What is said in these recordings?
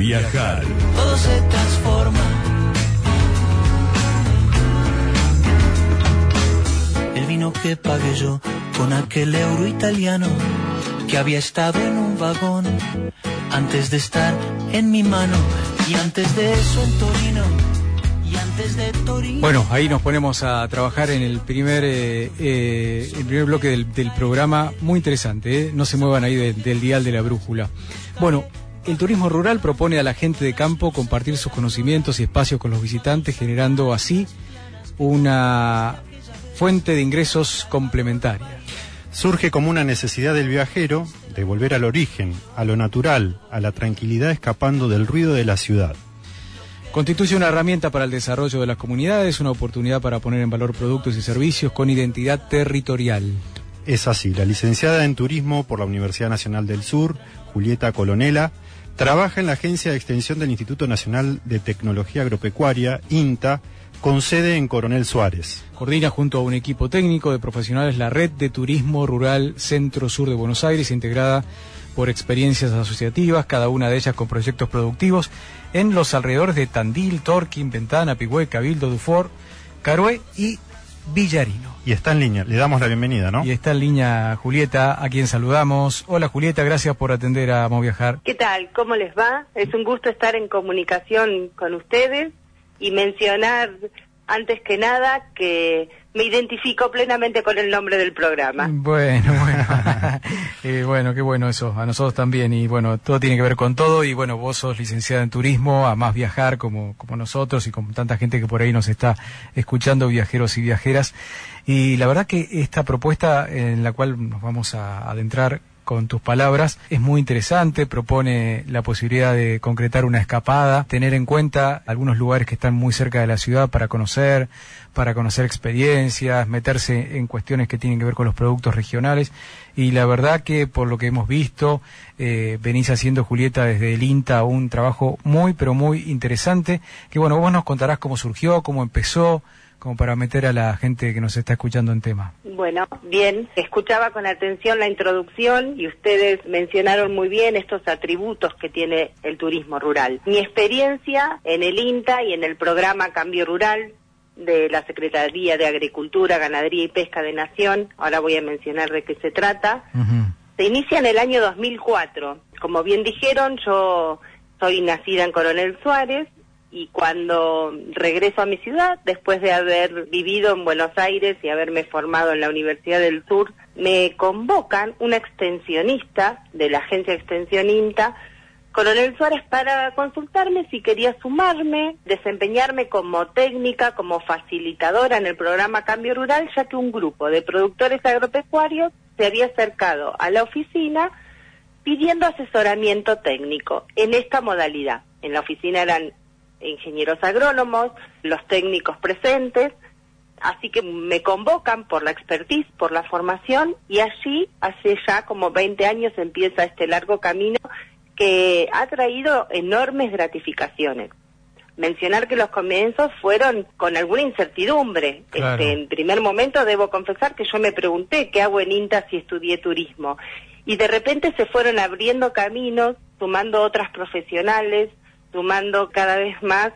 viajar. Todo se transforma. El vino que pagué yo con aquel euro italiano que había estado en un vagón antes de estar en mi mano y antes de eso en Torino. y antes de Torino. Bueno, ahí nos ponemos a trabajar en el primer, eh, eh, el primer bloque del, del programa. Muy interesante, ¿eh? no se muevan ahí de- del dial de la brújula. Bueno, el turismo rural propone a la gente de campo compartir sus conocimientos y espacios con los visitantes, generando así una fuente de ingresos complementaria. Surge como una necesidad del viajero de volver al origen, a lo natural, a la tranquilidad escapando del ruido de la ciudad. Constituye una herramienta para el desarrollo de las comunidades, una oportunidad para poner en valor productos y servicios con identidad territorial. Es así, la licenciada en turismo por la Universidad Nacional del Sur, Julieta Colonela, trabaja en la Agencia de Extensión del Instituto Nacional de Tecnología Agropecuaria, INTA, con sede en Coronel Suárez. Coordina junto a un equipo técnico de profesionales la red de turismo rural Centro-Sur de Buenos Aires, integrada por experiencias asociativas, cada una de ellas con proyectos productivos en los alrededores de Tandil, Torquín, Ventana, Pigüé, Cabildo, Dufour, Carué y Villarino. Y está en línea, le damos la bienvenida, ¿no? Y está en línea Julieta, a quien saludamos. Hola Julieta, gracias por atender a Moviajar. ¿Qué tal? ¿Cómo les va? Es un gusto estar en comunicación con ustedes y mencionar antes que nada que me identifico plenamente con el nombre del programa. Bueno, bueno. Eh, bueno, qué bueno eso, a nosotros también. Y bueno, todo tiene que ver con todo. Y bueno, vos sos licenciada en turismo, a más viajar como, como nosotros y como tanta gente que por ahí nos está escuchando, viajeros y viajeras. Y la verdad que esta propuesta en la cual nos vamos a adentrar con tus palabras. Es muy interesante, propone la posibilidad de concretar una escapada, tener en cuenta algunos lugares que están muy cerca de la ciudad para conocer, para conocer experiencias, meterse en cuestiones que tienen que ver con los productos regionales. Y la verdad que por lo que hemos visto eh, venís haciendo Julieta desde el INTA un trabajo muy pero muy interesante que bueno vos nos contarás cómo surgió, cómo empezó, como para meter a la gente que nos está escuchando en tema. Bueno, bien, escuchaba con atención la introducción y ustedes mencionaron muy bien estos atributos que tiene el turismo rural. Mi experiencia en el INTA y en el programa Cambio Rural de la Secretaría de Agricultura, Ganadería y Pesca de Nación, ahora voy a mencionar de qué se trata, se inicia en el año 2004. Como bien dijeron, yo soy nacida en Coronel Suárez y cuando regreso a mi ciudad, después de haber vivido en Buenos Aires y haberme formado en la Universidad del Sur, me convocan una extensionista de la agencia de extensión INTA, Coronel Suárez, para consultarme si quería sumarme, desempeñarme como técnica, como facilitadora en el programa Cambio Rural, ya que un grupo de productores agropecuarios se había acercado a la oficina pidiendo asesoramiento técnico en esta modalidad. En la oficina eran ingenieros agrónomos, los técnicos presentes, así que me convocan por la expertise, por la formación, y allí, hace ya como 20 años, empieza este largo camino que ha traído enormes gratificaciones. Mencionar que los comienzos fueron con alguna incertidumbre. Claro. Este, en primer momento debo confesar que yo me pregunté qué hago en INTA si estudié turismo. Y de repente se fueron abriendo caminos, sumando otras profesionales, sumando cada vez más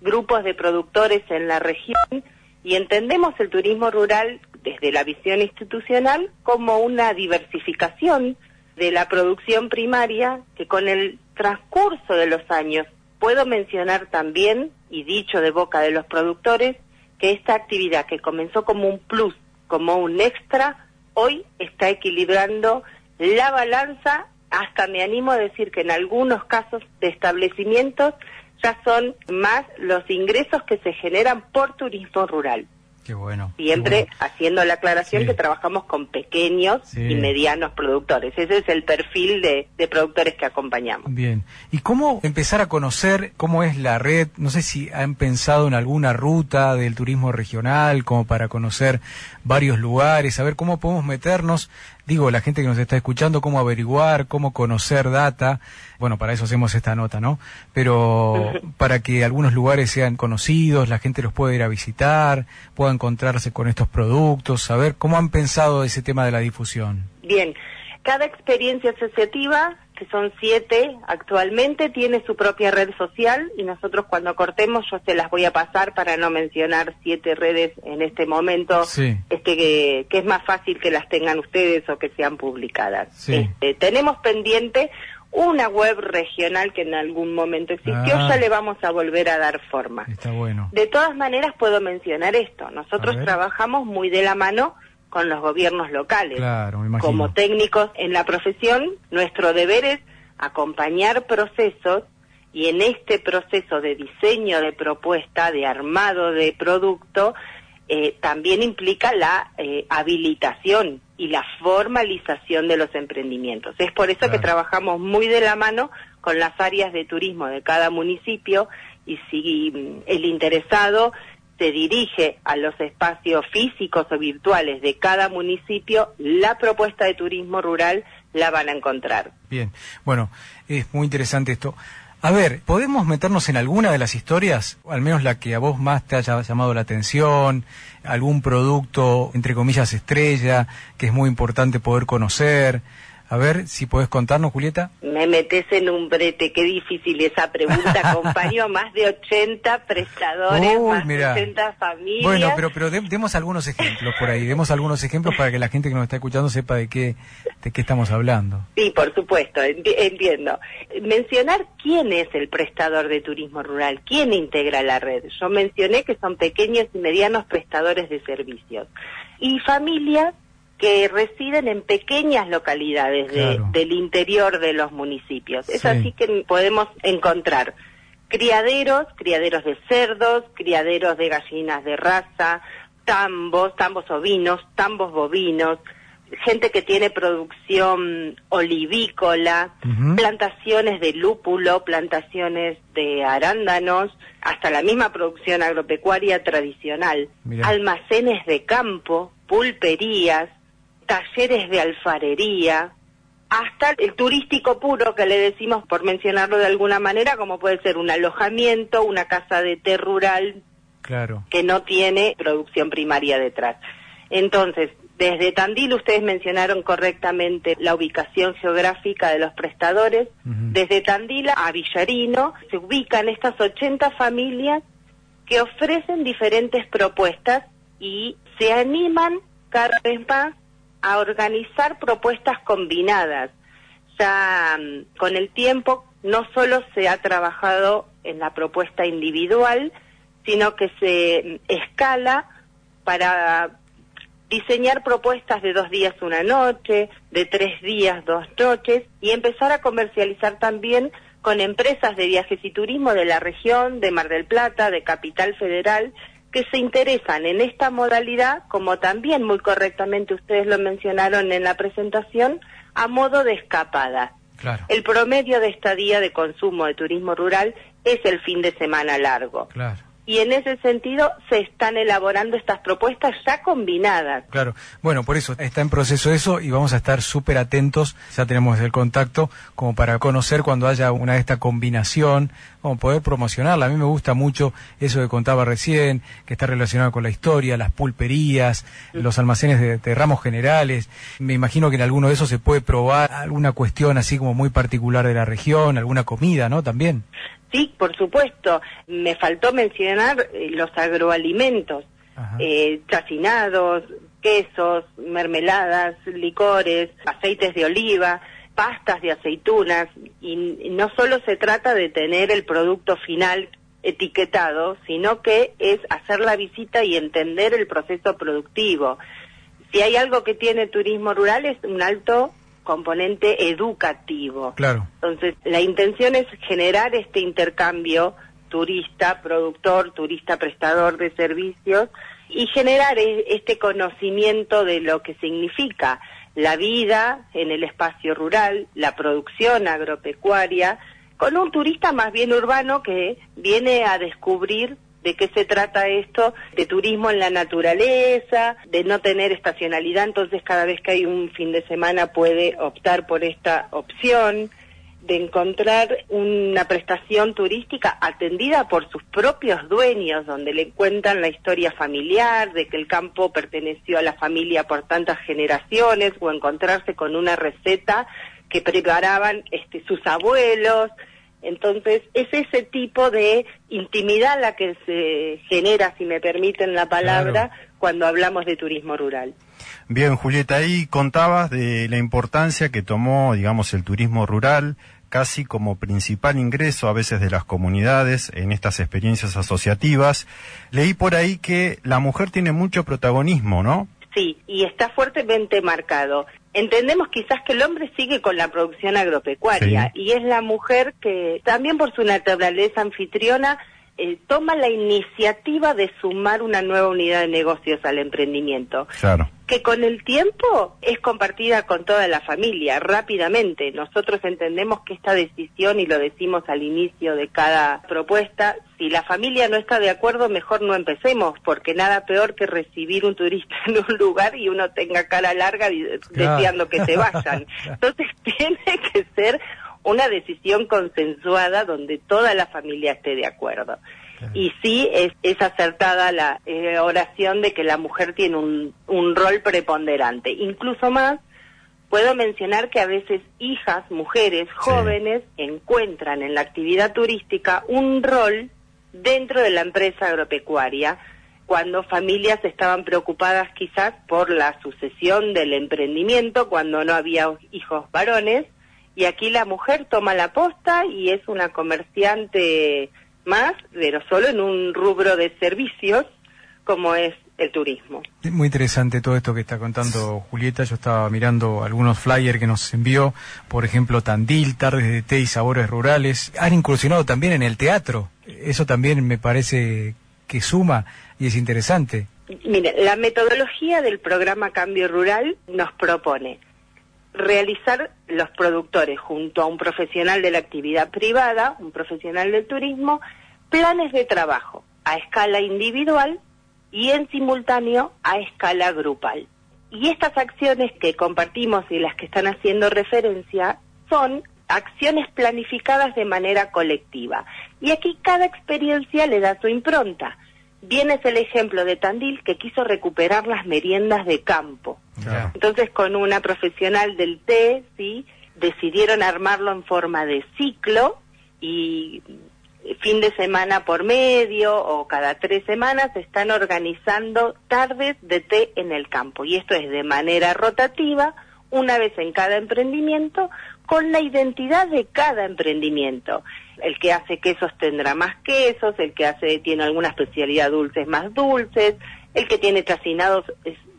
grupos de productores en la región y entendemos el turismo rural desde la visión institucional como una diversificación de la producción primaria que con el transcurso de los años puedo mencionar también, y dicho de boca de los productores, que esta actividad que comenzó como un plus, como un extra, hoy está equilibrando la balanza, hasta me animo a decir que en algunos casos de establecimientos ya son más los ingresos que se generan por turismo rural. Qué bueno. Siempre qué bueno. haciendo la aclaración Sí. que trabajamos con pequeños Sí. y medianos productores. Ese es el perfil de, de productores que acompañamos. Bien. ¿Y cómo empezar a conocer cómo es la red? No sé si han pensado en alguna ruta del turismo regional, como para conocer varios lugares, a ver cómo podemos meternos. Digo, la gente que nos está escuchando, cómo averiguar, cómo conocer data. Bueno, para eso hacemos esta nota, ¿no? Pero para que algunos lugares sean conocidos, la gente los pueda ir a visitar, pueda encontrarse con estos productos, saber cómo han pensado ese tema de la difusión. Bien, cada experiencia asociativa que son siete actualmente, tiene su propia red social y nosotros cuando cortemos yo se las voy a pasar para no mencionar siete redes en este momento, este que, es más fácil que las tengan ustedes o que sean publicadas. Este, tenemos pendiente una web regional que en algún momento existió, ah. ya le vamos a volver a dar forma. Está bueno. De todas maneras puedo mencionar esto, nosotros trabajamos muy de la mano con los gobiernos locales. Claro, Como técnicos en la profesión, nuestro deber es acompañar procesos y en este proceso de diseño de propuesta, de armado de producto, eh, también implica la eh, habilitación y la formalización de los emprendimientos. Es por eso que trabajamos muy de la mano con las áreas de turismo de cada municipio y si mm, el interesado se dirige a los espacios físicos o virtuales de cada municipio, la propuesta de turismo rural la van a encontrar. Bien, bueno, es muy interesante esto. A ver, ¿podemos meternos en alguna de las historias, al menos la que a vos más te haya llamado la atención, algún producto, entre comillas, estrella, que es muy importante poder conocer? A ver, si podés contarnos, Julieta. Me metes en un brete, qué difícil esa pregunta. Acompaño más de 80 prestadores, más de 80 familias. Bueno, pero, pero demos algunos ejemplos por ahí, demos algunos ejemplos para que la gente que nos está escuchando sepa de qué, de qué estamos hablando. Sí, por supuesto, entiendo. Mencionar quién es el prestador de turismo rural, quién integra la red. Yo mencioné que son pequeños y medianos prestadores de servicios. Y familias que residen en pequeñas localidades del interior de los municipios. Es así que podemos encontrar criaderos, criaderos de cerdos, criaderos de gallinas de raza, tambos, tambos ovinos, tambos bovinos, gente que tiene producción olivícola, plantaciones de lúpulo, plantaciones de arándanos, hasta la misma producción agropecuaria tradicional, almacenes de campo, pulperías, talleres de alfarería, hasta el turístico puro que le decimos, por mencionarlo de alguna manera, como puede ser un alojamiento, una casa de té rural, claro. que no tiene producción primaria detrás. Entonces, desde Tandil ustedes mencionaron correctamente la ubicación geográfica de los prestadores. Desde Tandil a Villarino se ubican estas 80 familias que ofrecen diferentes propuestas y se animan cada vez más a organizar propuestas combinadas. Ya mm, con el tiempo no solo se ha trabajado en la propuesta individual, sino que se mm, escala para diseñar propuestas de dos días una noche, de tres días dos noches y empezar a comercializar también con empresas de viajes y turismo de la región, de Mar del Plata, de Capital Federal, que se interesan en esta modalidad, como también muy correctamente ustedes lo mencionaron en la presentación, a modo de escapada. El promedio de estadía de consumo de turismo rural es el fin de semana largo. Claro y en ese sentido se están elaborando estas propuestas ya combinadas. Claro, bueno, por eso está en proceso eso y vamos a estar súper atentos, ya tenemos el contacto como para conocer cuando haya una de esta combinación, como poder promocionarla. A mí me gusta mucho eso que contaba recién, que está relacionado con la historia, las pulperías, los almacenes de, de ramos generales. Me imagino que en alguno de esos se puede probar alguna cuestión así como muy particular de la región, alguna comida, ¿no? También. Sí, por supuesto. Me faltó mencionar eh, los agroalimentos, eh, chacinados, quesos, mermeladas, licores, aceites de oliva, pastas de aceitunas. Y no solo se trata de tener el producto final etiquetado, sino que es hacer la visita y entender el proceso productivo. Si hay algo que tiene turismo rural es un alto componente educativo. Claro. Entonces, la intención es generar este intercambio turista, productor, turista, prestador de servicios y generar e, este conocimiento de lo que significa la vida en el espacio rural, la producción agropecuaria, con un turista más bien urbano que viene a descubrir de qué se trata esto, de turismo en la naturaleza, de no tener estacionalidad, entonces cada vez que hay un fin de semana puede optar por esta opción, de encontrar una prestación turística atendida por sus propios dueños, donde le cuentan la historia familiar, de que el campo perteneció a la familia por tantas generaciones, o encontrarse con una receta que preparaban este, sus abuelos. Entonces, es ese tipo de intimidad la que se genera, si me permiten la palabra, cuando hablamos de turismo rural. Bien, Julieta, ahí contabas de la importancia que tomó, digamos, el turismo rural casi como principal ingreso a veces de las comunidades en estas experiencias asociativas. Leí por ahí que la mujer tiene mucho protagonismo, ¿no? Sí, y está fuertemente marcado. Entendemos quizás que el hombre sigue con la producción agropecuaria y es la mujer que también por su naturaleza anfitriona eh, toma la iniciativa de sumar una nueva unidad de negocios al emprendimiento. Claro. Que con el tiempo es compartida con toda la familia, rápidamente. Nosotros entendemos que esta decisión, y lo decimos al inicio de cada propuesta, si la familia no está de acuerdo, mejor no empecemos, porque nada peor que recibir un turista en un lugar y uno tenga cara larga deseando que se vayan. Entonces tiene que ser una decisión consensuada donde toda la familia esté de acuerdo. Y sí es, es acertada la eh, oración de que la mujer tiene un, un rol preponderante. Incluso más, puedo mencionar que a veces hijas, mujeres, jóvenes, encuentran en la actividad turística un rol dentro de la empresa agropecuaria cuando familias estaban preocupadas quizás por la sucesión del emprendimiento, cuando no había hijos varones, y aquí la mujer toma la posta y es una comerciante más, pero solo en un rubro de servicios como es el turismo. Muy interesante todo esto que está contando Julieta. Yo estaba mirando algunos flyers que nos envió, por ejemplo, Tandil, Tardes de Té y Sabores Rurales. Han incursionado también en el teatro. Eso también me parece que suma y es interesante. Mire, la metodología del programa Cambio Rural nos propone realizar los productores junto a un profesional de la actividad privada, un profesional del turismo, planes de trabajo a escala individual y en simultáneo a escala grupal. Y estas acciones que compartimos y las que están haciendo referencia son acciones planificadas de manera colectiva. Y aquí cada experiencia le da su impronta. Bien es el ejemplo de Tandil que quiso recuperar las meriendas de campo. Entonces con una profesional del té, sí, decidieron armarlo en forma de ciclo y fin de semana por medio o cada tres semanas se están organizando tardes de té en el campo. Y esto es de manera rotativa, una vez en cada emprendimiento, con la identidad de cada emprendimiento el que hace quesos tendrá más quesos, el que hace tiene alguna especialidad dulces más dulces, el que tiene chacinados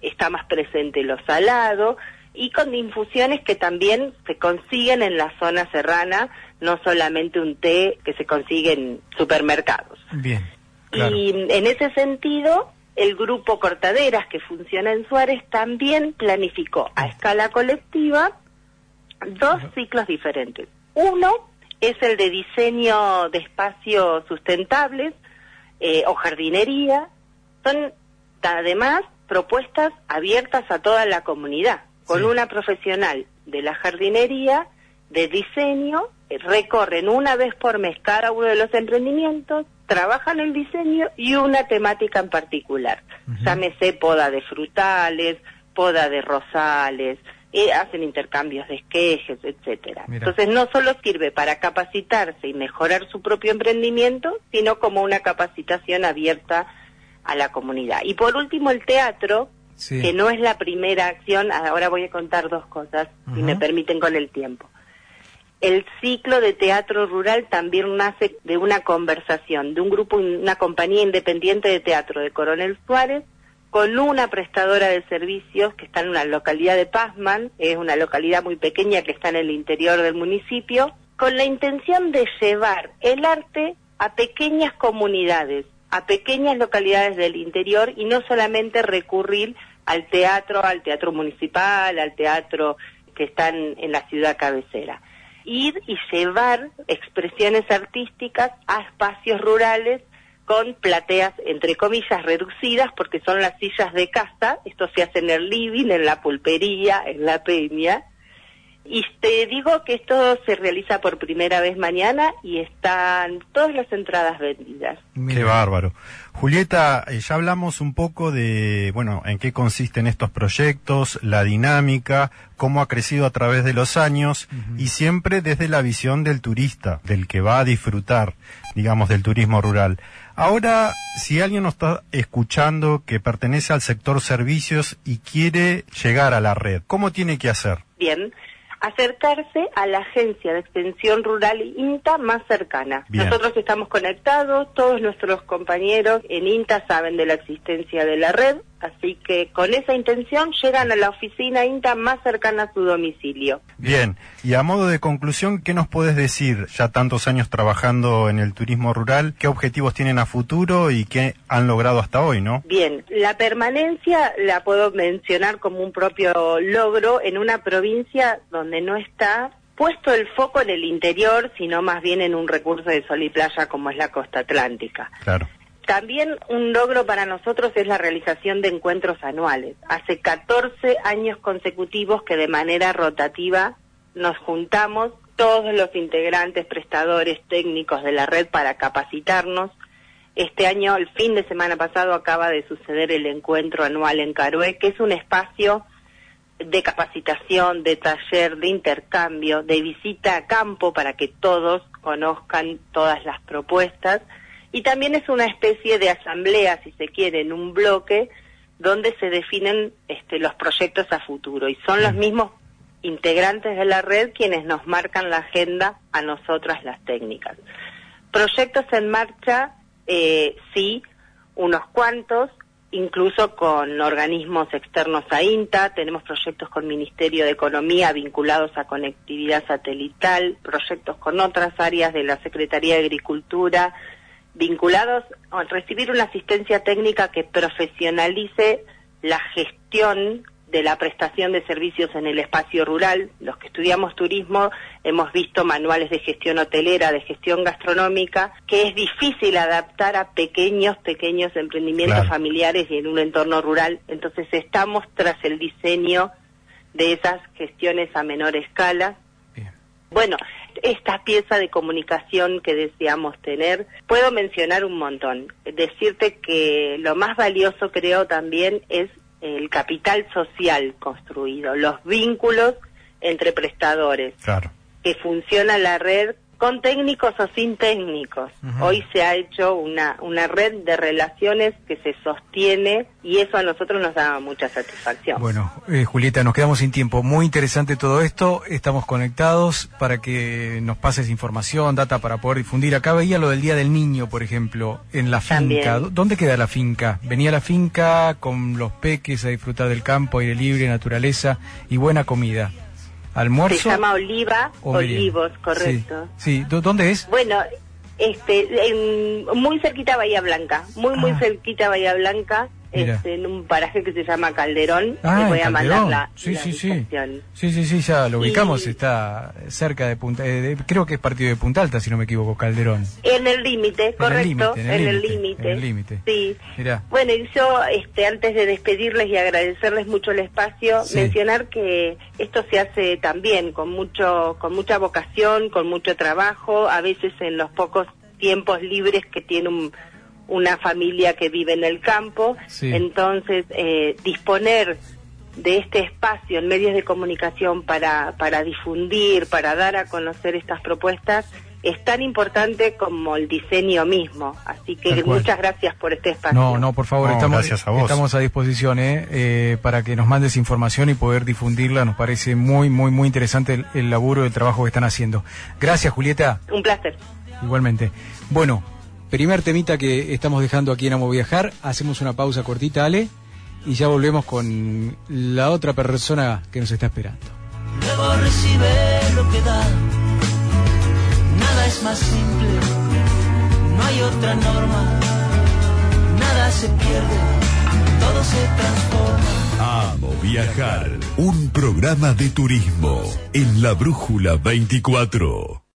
está más presente lo salado y con infusiones que también se consiguen en la zona serrana, no solamente un té que se consigue en supermercados. Bien. Y en ese sentido, el grupo Cortaderas que funciona en Suárez también planificó a escala colectiva dos ciclos diferentes. Uno es el de diseño de espacios sustentables eh, o jardinería. Son además propuestas abiertas a toda la comunidad, con una profesional de la jardinería, de diseño, eh, recorren una vez por mes cada uno de los emprendimientos, trabajan el diseño y una temática en particular. Llámese poda de frutales, poda de rosales, hacen intercambios de esquejes, etcétera. Entonces no solo sirve para capacitarse y mejorar su propio emprendimiento, sino como una capacitación abierta a la comunidad. Y por último el teatro, que no es la primera acción, ahora voy a contar dos cosas, si me permiten con el tiempo. El ciclo de teatro rural también nace de una conversación de un grupo, una compañía independiente de teatro de Coronel Suárez, con una prestadora de servicios que está en una localidad de Pazman, es una localidad muy pequeña que está en el interior del municipio, con la intención de llevar el arte a pequeñas comunidades, a pequeñas localidades del interior y no solamente recurrir al teatro, al teatro municipal, al teatro que están en la ciudad cabecera. Ir y llevar expresiones artísticas a espacios rurales con plateas, entre comillas, reducidas, porque son las sillas de casa, esto se hace en el living, en la pulpería, en la peña, Y te digo que esto se realiza por primera vez mañana y están todas las entradas vendidas. Qué bárbaro. Julieta, eh, ya hablamos un poco de, bueno, en qué consisten estos proyectos, la dinámica, cómo ha crecido a través de los años y siempre desde la visión del turista, del que va a disfrutar, digamos, del turismo rural. Ahora, si alguien nos está escuchando que pertenece al sector servicios y quiere llegar a la red, ¿cómo tiene que hacer? Bien, acercarse a la agencia de extensión rural INTA más cercana. Nosotros estamos conectados, todos nuestros compañeros en INTA saben de la existencia de la red, así que con esa intención llegan a la oficina INTA más cercana a su domicilio. Bien, y a modo de conclusión, ¿qué nos puedes decir ya tantos años trabajando en el turismo rural? ¿Qué objetivos tienen a futuro y qué han logrado hasta hoy, no? Bien, la permanencia la puedo mencionar como un propio logro en una provincia donde no está puesto el foco en el interior, sino más bien en un recurso de sol y playa como es la costa atlántica. Claro. También un logro para nosotros es la realización de encuentros anuales. Hace 14 años consecutivos que de manera rotativa nos juntamos todos los integrantes, prestadores, técnicos de la red para capacitarnos. Este año, el fin de semana pasado, acaba de suceder el encuentro anual en Carué, que es un espacio de capacitación, de taller, de intercambio, de visita a campo para que todos conozcan todas las propuestas y también es una especie de asamblea, si se quiere, en un bloque donde se definen este, los proyectos a futuro. Y son los mismos integrantes de la red quienes nos marcan la agenda a nosotras las técnicas. Proyectos en marcha, eh, sí, unos cuantos, incluso con organismos externos a INTA, tenemos proyectos con Ministerio de Economía vinculados a conectividad satelital, proyectos con otras áreas de la Secretaría de Agricultura, vinculados a recibir una asistencia técnica que profesionalice la gestión de la prestación de servicios en el espacio rural. Los que estudiamos turismo hemos visto manuales de gestión hotelera, de gestión gastronómica, que es difícil adaptar a pequeños, pequeños emprendimientos familiares y en un entorno rural. Entonces estamos tras el diseño de esas gestiones a menor escala. Bueno, esta pieza de comunicación que deseamos tener, puedo mencionar un montón. Decirte que lo más valioso creo también es el capital social construido, los vínculos entre prestadores. Claro. Que funciona la red con técnicos o sin técnicos. Hoy se ha hecho una, una red de relaciones que se sostiene y eso a nosotros nos da mucha satisfacción. Bueno, eh, Julieta, nos quedamos sin tiempo. Muy interesante todo esto. Estamos conectados para que nos pases información, data para poder difundir. Acá veía lo del Día del Niño, por ejemplo, en la finca. ¿Dónde queda la finca? Venía la finca con los peques a disfrutar del campo, aire libre, naturaleza y buena comida. ¿Almuerzo? Se llama Oliva, Olivos, correcto. Sí, ¿dónde es? Bueno, este, en, muy cerquita Bahía Blanca, muy, muy ah. cerquita Bahía Blanca este, en un paraje que se llama Calderón. Ah, voy a mandar la, sí, sí, sí. sí, sí, sí, ya lo ubicamos, está cerca de Punta, eh, creo que es partido de Punta Alta, si no me equivoco, Calderón. En el límite, correcto, en el límite. En el límite. Sí. Bueno, y yo, este, antes de despedirles y agradecerles mucho el espacio, mencionar que esto se hace también con mucho, con mucha vocación, con mucho trabajo, a veces en los pocos tiempos libres que tiene un una familia que vive en el campo, entonces eh, disponer de este espacio en medios de comunicación para, para difundir, para dar a conocer estas propuestas, es tan importante como el diseño mismo. Así que muchas gracias por este espacio. No, no, por favor, estamos, a estamos a disposición ¿eh? ¿eh? para que nos mandes información y poder difundirla. Nos parece muy, muy, muy interesante el, el laburo, el trabajo que están haciendo. Gracias, Julieta. Un placer. Igualmente. Bueno, primer temita que estamos dejando aquí en Amo Viajar. Hacemos una pausa cortita, Ale, y ya volvemos con la otra persona que nos está esperando. Luego recibe lo que da. Nada es más simple, no hay otra norma. Nada se pierde, todo se transforma. Amo Viajar, un programa de turismo en la Brújula 24.